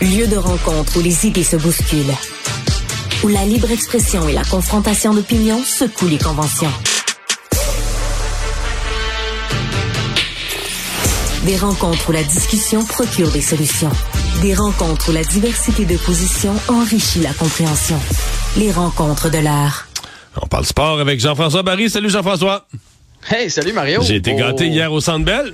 Lieu de rencontre où les idées se bousculent. Où la libre expression et la confrontation d'opinions secouent les conventions. Des rencontres où la discussion procure des solutions. Des rencontres où la diversité de positions enrichit la compréhension. Les rencontres de l'art. On parle sport avec Jean-François Barry. Salut Jean-François. Hey, salut Mario. J'ai été gâté Oh. hier au Centre Bell.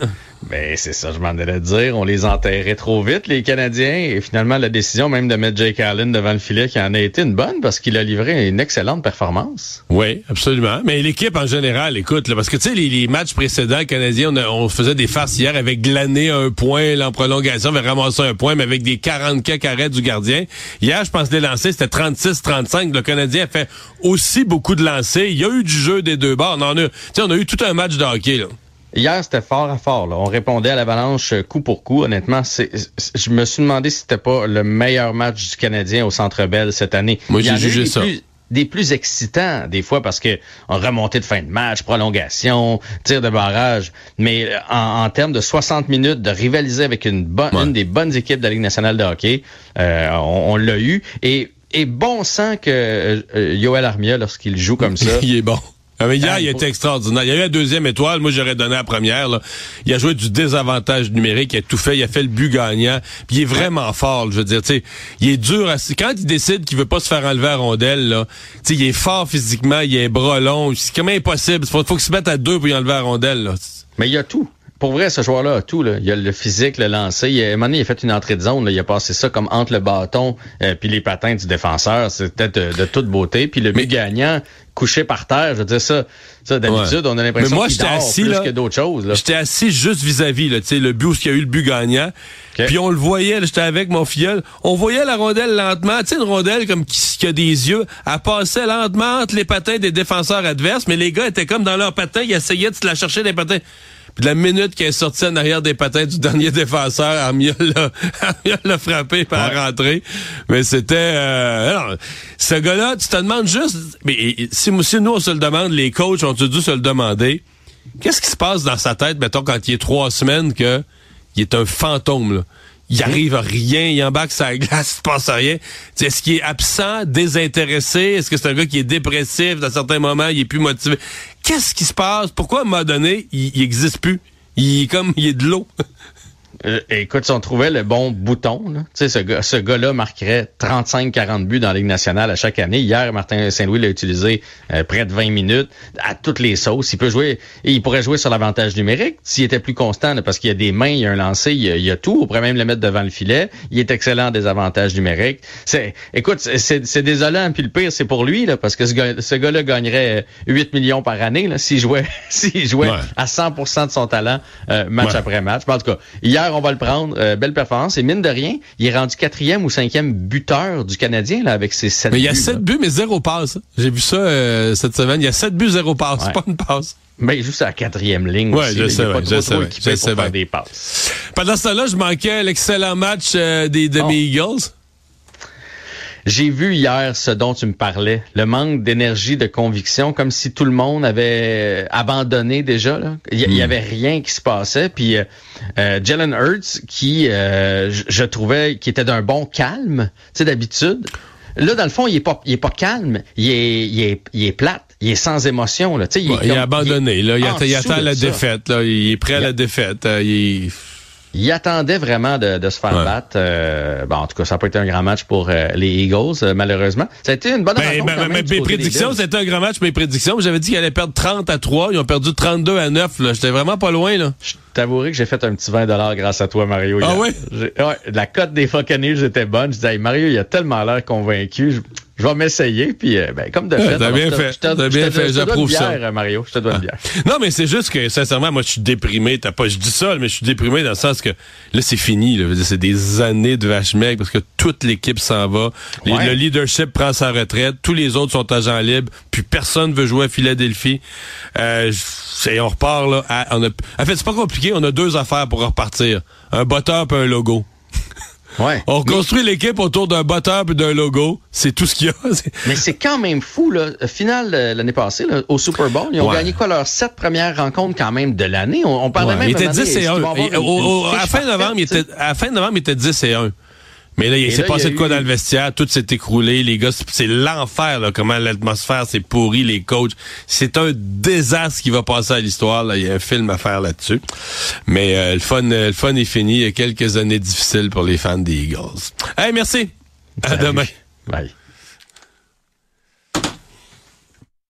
Ben, c'est ça, je m'en allais dire. On les enterrait trop vite, les Canadiens. Et finalement, la décision même de mettre Jake Allen devant le filet qui en a été une bonne parce qu'il a livré une excellente performance. Oui, absolument. Mais l'équipe en général, écoute, là, parce que tu sais, les, matchs précédents canadiens, on, faisait des farces hier avec glané un point, là, en prolongation, on avait ramassé un point, mais avec des 40 cas arrêts du gardien. Hier, je pense que les lancers, c'était 36-35. Le Canadien a fait aussi beaucoup de lancers. Il y a eu du jeu des deux bords. On, en a, on a eu tout un match de hockey. Là. Hier, c'était fort à fort. Là. On répondait à l'avalanche euh, coup pour coup. Honnêtement, c'est, je me suis demandé si c'était pas le meilleur match du Canadien au Centre Bell cette année. Moi, en j'ai jugé des ça. plus- des plus excitants des fois parce que on remontait de fin de match, prolongation, tir de barrage, mais euh, en, en termes de 60 minutes de rivaliser avec une bonne Ouais. une des bonnes équipes de la Ligue nationale de hockey, euh, on, on l'a eu et et bon sang que euh, Yoel Armia lorsqu'il joue comme ça. il est bon. Ah, mais hier, Ah, il était extraordinaire. Il y a eu la deuxième étoile. Moi, j'aurais donné la première. Là. Il a joué du désavantage numérique. Il a tout fait. Il a fait le but gagnant. Puis il est vraiment fort. là, Je veux dire, tu sais, il est dur. À... Quand il décide qu'il veut pas se faire enlever à rondelle, là, tu sais, il est fort physiquement. Il a un bras long. C'est comme impossible. Il faut, faut qu'il se mette à deux pour y enlever à rondelle. Là. Mais il y a tout. Pour vrai, ce joueur-là a tout. Là. Il y a le physique, le lancer. Il a, à un moment donné, il a fait une entrée de zone. Là. Il a passé ça comme entre le bâton euh, puis les patins du défenseur. C'était de, de toute beauté. Puis le but Mais- gagnant, couché par terre, je veux dire ça. Ça, d'habitude, Ouais. on a l'impression Mais moi, qu'il j'étais dort assis, plus là. que d'autres choses. J'étais assis juste vis-à-vis, là, tu sais, le but où il y a eu le but gagnant. Puis on le voyait, j'étais avec mon filleul. On voyait la rondelle lentement, tu sais, une rondelle comme qui, qui a des yeux. Elle passait lentement entre les patins des défenseurs adverses, mais les gars étaient comme dans leurs patins, ils essayaient de se la chercher des patins. Puis de la minute qu'elle est sortie en arrière des patins du dernier défenseur, Armia l'a, frappé par rentrer. Mais c'était... Euh, alors, ce gars-là, tu te demandes juste... Mais si, si nous, on se le demande, les coachs ont dû se le demander. Qu'est-ce qui se passe dans sa tête, mettons, quand il est trois semaines que il est un fantôme, là? Il arrive à rien, il embarque sa glace, il se passe rien. Tu sais, Est-ce qu'il est absent, désintéressé? Est-ce que c'est un gars qui est dépressif? Dans certains moments, il est plus motivé? Qu'est-ce qui se passe? Pourquoi, à un moment donné, il, il existe plus? Il est comme, il est de l'eau. Euh, écoute, si on trouvait le bon bouton, là, tu sais, ce, gars, ce gars-là marquerait 35-40 buts dans la Ligue nationale à chaque année. Hier, Martin Saint-Louis l'a utilisé euh, près de 20 minutes à toutes les sauces. Il peut jouer, et il pourrait jouer sur l'avantage numérique s'il était plus constant, là, parce qu'il y a des mains, il y a un lancer, il y a, il y a tout. On pourrait même le mettre devant le filet. Il est excellent des avantages numériques. C'est, écoute, c'est- c'est désolant. Puis le pire, c'est pour lui, là, parce que ce, gars, ce gars-là gagnerait 8 millions par année s'il jouait, s'il jouait Ouais. à 100% de son talent euh, match Ouais. après match. Mais en tout cas, hier, on va le prendre. Euh, belle performance. Et mine de rien, il est rendu quatrième ou cinquième buteur du Canadien là, avec ses sept Mais il y a buts, sept buts, mais zéro passe. J'ai vu ça euh, cette semaine. Il y a sept buts, zéro passe. Ouais. Pas une passe. Mais juste à la quatrième ligne. Ouais, aussi, je sais il pas trop, je trop sais équipé je pour sais faire bien. des passes. Pendant ce temps-là, je manquais l'excellent match euh, des, de Oh. mes Eagles. J'ai vu hier ce dont tu me parlais, le manque d'énergie, de conviction, comme si tout le monde avait abandonné déjà. là. Il y, il y avait rien qui se passait. Puis euh, euh, Jalen Hurts, qui euh, je- trouvais qui était d'un bon calme, tu sais d'habitude. Là, dans le fond, il est pas, il est pas calme, il est, il est, il est plate, il est sans émotion. Là, tu sais, il, est Ouais, il est abandonné. là. Il, en attend, il la ça. défaite. Là. Il est prêt à la défaite. Euh, il il attendait vraiment de, de se faire Ouais. battre. Euh, bon, en tout cas, ça n'a pas été un grand match pour euh, les Eagles, euh, malheureusement. Ça a été une bonne Ben, ben, ben, mes prédictions, c'était un grand match, mes prédictions. J'avais dit qu'ils allaient perdre 30 à 3. Ils ont perdu 32 à 9. là. J'étais vraiment pas loin. là. Je t'avouerai que j'ai fait un petit 20 grâce à toi, Mario. Ah hier. ouais? La cote des Buccaneers était bonne. Je disais, hey, Mario, il a tellement l'air convaincu. Je, je vais m'essayer. Puis, euh, ben, comme de Ouais, fait. t'as bien je te- fait. T'as bien fait. J'approuve ça. bière, Mario. Je te dois une bière. Non, mais c'est juste que, sincèrement, moi, je suis déprimé. T'as pas, je dis ça, mais je suis déprimé dans le sens que là, c'est fini. C'est des années de vache maigre parce que toute l'équipe s'en va. Les- Ouais. Le leadership prend sa retraite. Tous les autres sont agents libres. Puis personne veut jouer à Philadelphie. Euh, c'est- on repart là. à- on a- en fait, c'est pas compliqué. On a deux affaires pour repartir. Un botteur puis un logo. Ouais. On reconstruit l'équipe autour d'un botteur puis d'un logo. C'est tout ce qu'il y a. Mais c'est quand même fou, là. Final euh, l'année passée, là, au Super Bowl, ils ont Ouais. gagné quoi leurs sept premières rencontres quand même de l'année? On, on parlait Ouais, même il était un moment 10 donné, et est-ce 1. qu'ils vont avoir Et une- au- au- une à fin novembre, il était, à fin novembre, il était 10 et 1. Mais là, il s'est passé de quoi dans le vestiaire, tout s'est écroulé, les gars, c'est- l'enfer, là, comment l'atmosphère s'est pourrie, les coachs. C'est un désastre qui va passer à l'histoire, là. Il y a un film à faire là-dessus. Mais euh, le fun, euh, le fun est fini. Il y a quelques années difficiles pour les fans des Eagles. Hey, merci. À demain. Bye.